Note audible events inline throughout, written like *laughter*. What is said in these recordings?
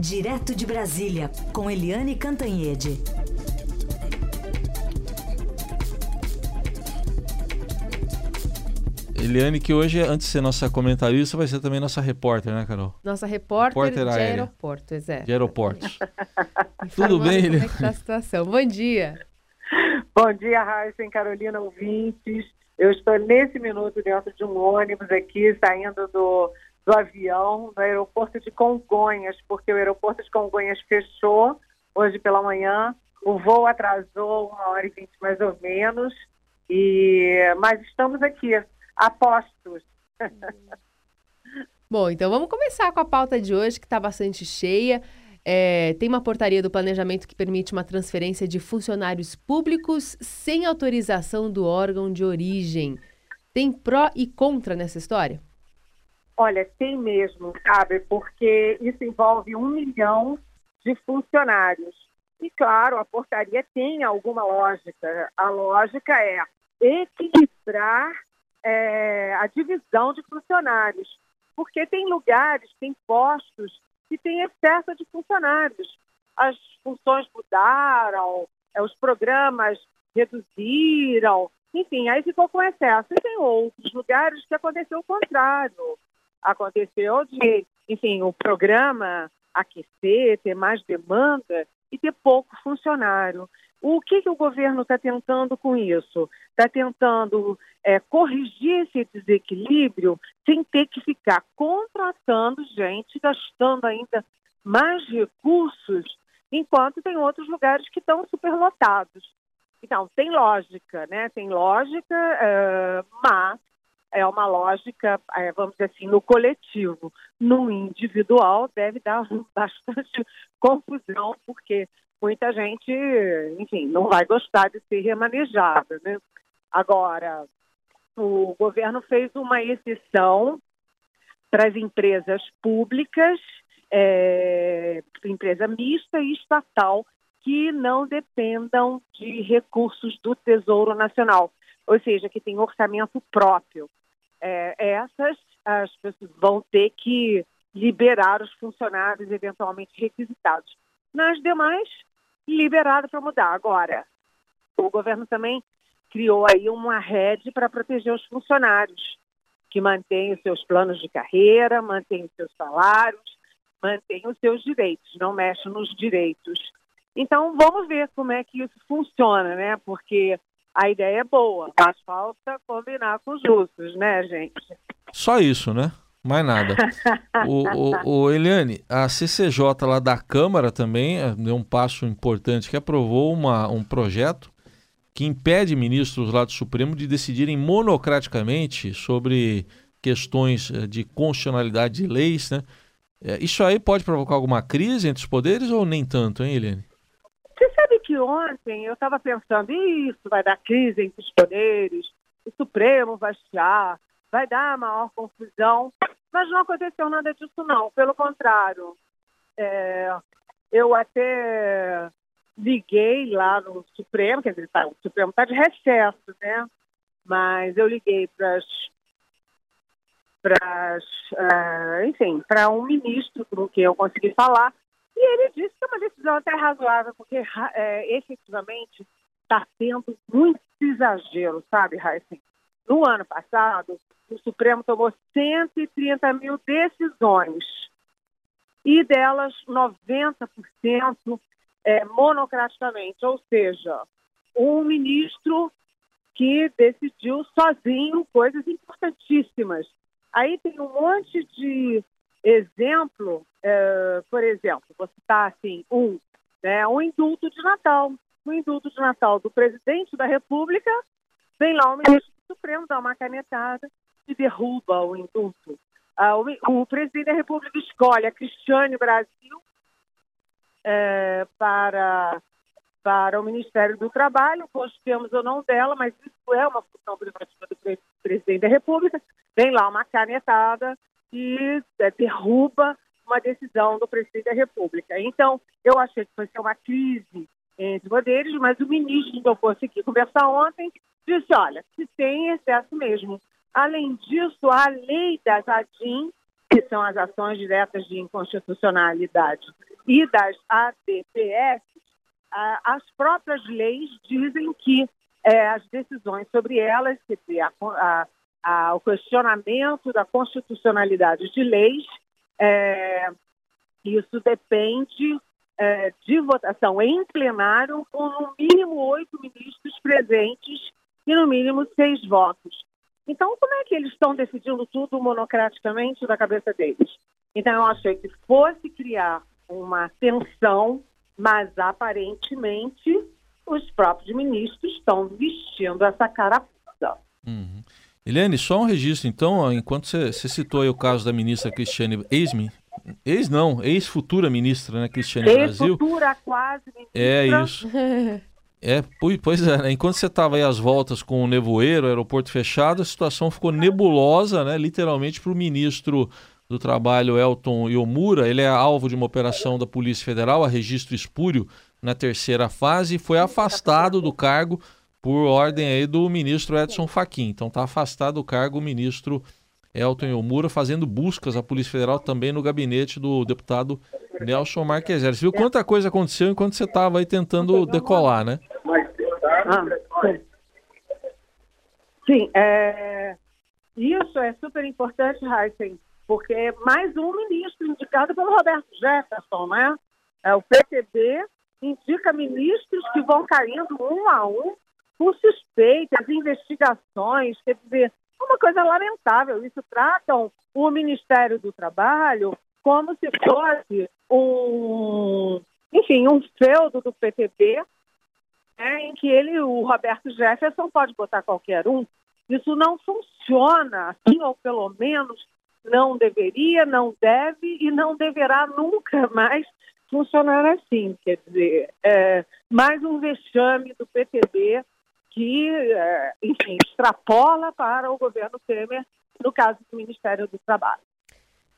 Direto de Brasília, com Eliane Cantanhede. Eliane, que hoje, antes de ser nossa comentarista, vai ser também nossa repórter, né, Carol? Nossa repórter, repórter de aérea. aeroporto, exato. De aeroportos. *laughs* Tudo bem, Eliane? Como é que tá a situação? Bom dia. Bom dia, Raíssa e Carolina ouvintes. Eu estou nesse minuto dentro de um ônibus aqui, saindo do, do avião no aeroporto de Congonhas, porque o aeroporto de Congonhas fechou hoje pela manhã. O voo atrasou uma hora e vinte mais ou menos, e mas estamos aqui, apostos. Bom, então vamos começar com a pauta de hoje, que está bastante cheia. É, tem uma portaria do planejamento que permite uma transferência de funcionários públicos sem autorização do órgão de origem. Tem pró e contra nessa história? Olha, tem mesmo, sabe? Porque isso envolve um milhão de funcionários. E, claro, a portaria tem alguma lógica. A lógica é equilibrar é, a divisão de funcionários. Porque tem lugares, tem postos que tem excesso de funcionários. As funções mudaram, é, os programas reduziram, enfim, aí ficou com excesso. E tem outros lugares que aconteceu o contrário. Aconteceu de, enfim, o programa aquecer, ter mais demanda e ter pouco funcionário. O que, que o governo está tentando com isso? Está tentando é, corrigir esse desequilíbrio sem ter que ficar contratando gente, gastando ainda mais recursos, enquanto tem outros lugares que estão superlotados. Então, tem lógica, né? Tem lógica, é, mas é uma lógica, é, vamos dizer assim, no coletivo. No individual deve dar *laughs* bastante confusão, porque muita gente, enfim, não vai gostar de ser remanejada, né? Agora, o governo fez uma exceção para as empresas públicas, é, empresa mista e estatal, que não dependam de recursos do Tesouro Nacional, ou seja, que tem orçamento próprio. É, essas as pessoas vão ter que liberar os funcionários eventualmente requisitados. Nas demais, liberado para mudar. Agora, o governo também criou aí uma rede para proteger os funcionários, que mantêm os seus planos de carreira, mantêm os seus salários, mantêm os seus direitos, não mexe nos direitos. Então, vamos ver como é que isso funciona, né? Porque a ideia é boa, mas falta combinar com os justos, né, gente? Só isso, né? Mais nada. *laughs* o, o, o, Eliane, a CCJ lá da Câmara também eh, deu um passo importante que aprovou uma, um projeto que impede ministros lá do Supremo de decidirem monocraticamente sobre questões eh, de constitucionalidade de leis, né? Eh, isso aí pode provocar alguma crise entre os poderes ou nem tanto, hein, Eliane? Ontem eu estava pensando, isso vai dar crise entre os poderes, o Supremo vai chiar, vai dar maior confusão, mas não aconteceu nada disso não, pelo contrário. É, eu até liguei lá no Supremo, quer dizer, tá, o Supremo está de recesso, né? Mas eu liguei para para uh, enfim, para um ministro com quem eu consegui falar, e ele disse que é uma decisão até razoável, porque é, efetivamente está tendo muito exagero, sabe, Raíssa? No ano passado, o Supremo tomou 130 mil decisões, e delas 90% é, monocraticamente, ou seja, um ministro que decidiu sozinho coisas importantíssimas. Aí tem um monte de exemplo, é, por exemplo, vou citar assim, um, né, um indulto de Natal. O indulto de Natal do presidente da República, vem lá o ministro do Supremo, dá uma canetada e derruba o indulto. Ah, o, o presidente da República escolhe a Cristiane Brasil é, para, para o Ministério do Trabalho, gostemos ou não dela, mas isso é uma função privativa do presidente da República, vem lá uma canetada e é, derruba uma decisão do presidente da República. Então, eu achei que fosse uma crise entre poderes, mas o ministro que eu consegui conversar ontem disse, olha, se tem excesso mesmo. Além disso, a lei da Zadim que são as ações diretas de inconstitucionalidade, e das ADPS, as próprias leis dizem que é, as decisões sobre elas, dizer, a, a, a, o questionamento da constitucionalidade de leis, é, isso depende é, de votação em plenário, com no mínimo oito ministros presentes e no mínimo seis votos. Então, como é que eles estão decidindo tudo monocraticamente da cabeça deles? Então, eu achei que fosse criar uma tensão, mas aparentemente os próprios ministros estão vestindo essa carapuça. Uhum. Eliane, só um registro, então, enquanto você, citou aí o caso da ministra Cristiane Eisme, ex não, ex-futura ministra, né, Cristiane ex Brasil. Ex-futura quase ministra. É isso. É, pois é, né? enquanto você estava aí às voltas com o nevoeiro, aeroporto fechado, a situação ficou nebulosa, né? Literalmente para o ministro do Trabalho, Elton Iomura. Ele é alvo de uma operação da Polícia Federal, a registro espúrio, na terceira fase, e foi afastado do cargo por ordem aí do ministro Edson Fachin. Então está afastado do cargo o ministro Elton Iomura, fazendo buscas à Polícia Federal também no gabinete do deputado Nelson Marques. Você viu quanta coisa aconteceu enquanto você estava aí tentando decolar, né? Ah, sim, sim é... isso é super importante, Heisen, porque mais um ministro indicado pelo Roberto Jefferson, né? É, o PTB indica ministros que vão caindo um a um por suspeitas, investigações, quer dizer, é uma coisa lamentável. Isso tratam o Ministério do Trabalho como se fosse um, enfim, um feudo do PTB, né, em que ele, o Roberto Jefferson, pode botar qualquer um. Isso não funciona assim, ou pelo menos não deveria, não deve e não deverá nunca mais funcionar assim. Quer dizer, é, mais um vexame do PTB que, é, enfim, extrapola para o governo Temer, no caso do Ministério do Trabalho.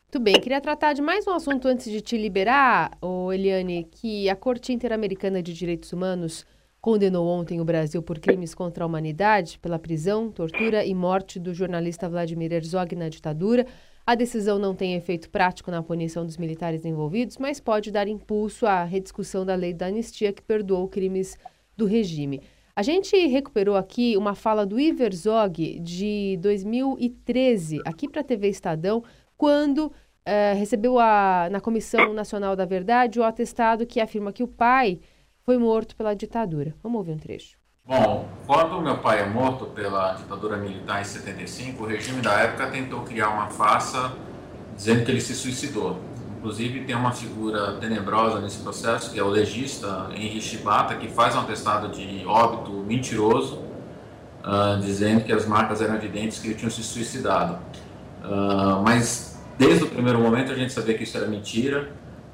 Muito bem, queria tratar de mais um assunto antes de te liberar, Eliane, que a Corte Interamericana de Direitos Humanos condenou ontem o Brasil por crimes contra a humanidade, pela prisão, tortura e morte do jornalista Vladimir Herzog na ditadura. A decisão não tem efeito prático na punição dos militares envolvidos, mas pode dar impulso à rediscussão da lei da anistia que perdoou crimes do regime. A gente recuperou aqui uma fala do Iver Zog de 2013, aqui para a TV Estadão, quando é, recebeu a, na Comissão Nacional da Verdade o atestado que afirma que o pai foi morto pela ditadura. Vamos ouvir um trecho. Bom, quando meu pai é morto pela ditadura militar em 75, o regime da época tentou criar uma farsa dizendo que ele se suicidou. Inclusive tem uma figura tenebrosa nesse processo, que é o legista Henri Shibata, que faz um atestado de óbito mentiroso, uh, dizendo que as marcas eram evidentes que ele tinha se suicidado. Uh, mas desde o primeiro momento a gente sabia que isso era mentira.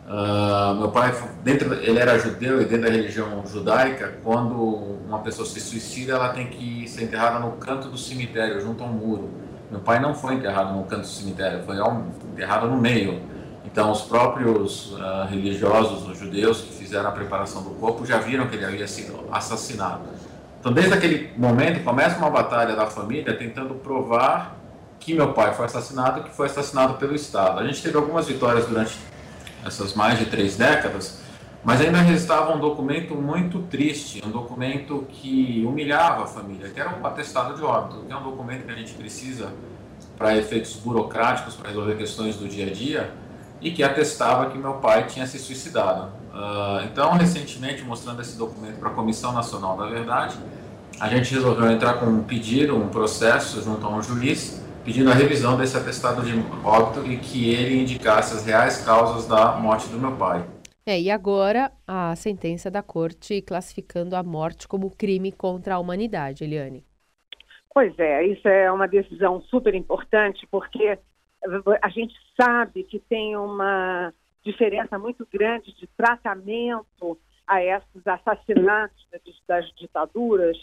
Uh, meu pai, dentro, ele era judeu e dentro da religião judaica, quando uma pessoa se suicida, ela tem que ser enterrada no canto do cemitério, junto ao muro. Meu pai não foi enterrado no canto do cemitério, foi enterrado no meio. Então, os próprios uh, religiosos, os judeus que fizeram a preparação do corpo, já viram que ele havia sido assassinado. Então, desde aquele momento, começa uma batalha da família tentando provar que meu pai foi assassinado, que foi assassinado pelo Estado. A gente teve algumas vitórias durante essas mais de três décadas, mas ainda restava um documento muito triste, um documento que humilhava a família, que era um atestado de óbito, que é um documento que a gente precisa para efeitos burocráticos, para resolver questões do dia a dia, e que atestava que meu pai tinha se suicidado. Uh, então, recentemente, mostrando esse documento para a Comissão Nacional da Verdade, a gente resolveu entrar com um pedido, um processo junto a um juiz, pedindo a revisão desse atestado de óbito e que ele indicasse as reais causas da morte do meu pai. É, e agora a sentença da corte classificando a morte como crime contra a humanidade, Eliane. Pois é, isso é uma decisão super importante, porque a gente sabe que tem uma diferença muito grande de tratamento a esses assassinatos das ditaduras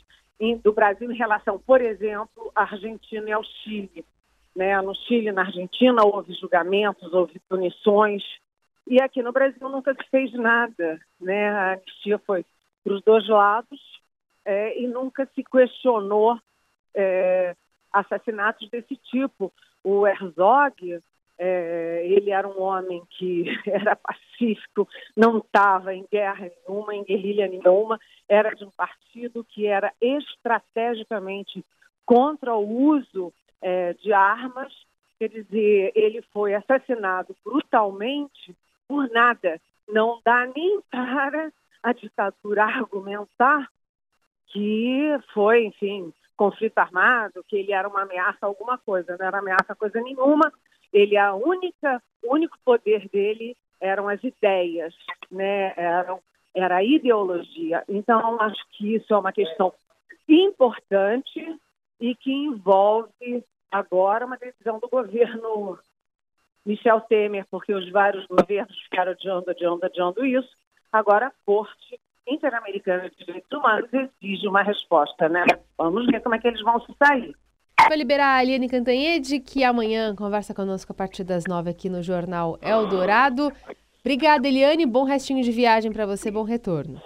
do Brasil em relação, por exemplo, à Argentina e ao Chile. Né? No Chile, na Argentina, houve julgamentos, houve punições, e aqui no Brasil nunca se fez nada. Né? A anistia foi para os dois lados é, e nunca se questionou é, assassinatos desse tipo. O Herzog É, ele era um homem que *laughs* era pacífico, não estava em guerra nenhuma, em guerrilha nenhuma, era de um partido que era estrategicamente contra o uso é, de armas. Quer dizer, ele foi assassinado brutalmente por nada. Não dá nem *laughs* para a ditadura argumentar que foi, enfim, conflito armado, que ele era uma ameaça a alguma coisa, não era ameaça a coisa nenhuma. Ele a única, o único poder dele eram as ideias, né? Eram, era a ideologia. Então acho que isso é uma questão importante e que envolve agora uma decisão do governo Michel Temer, porque os vários governos ficaram adiando, adiando, adiando isso. Agora a Corte Interamericana de Direitos Humanos exige uma resposta, né? Vamos ver como é que eles vão se sair. Vou liberar a Aliane Cantanhede, que amanhã conversa conosco a partir das nove aqui no Jornal Eldorado. Obrigada, Eliane. Bom restinho de viagem para você, bom retorno.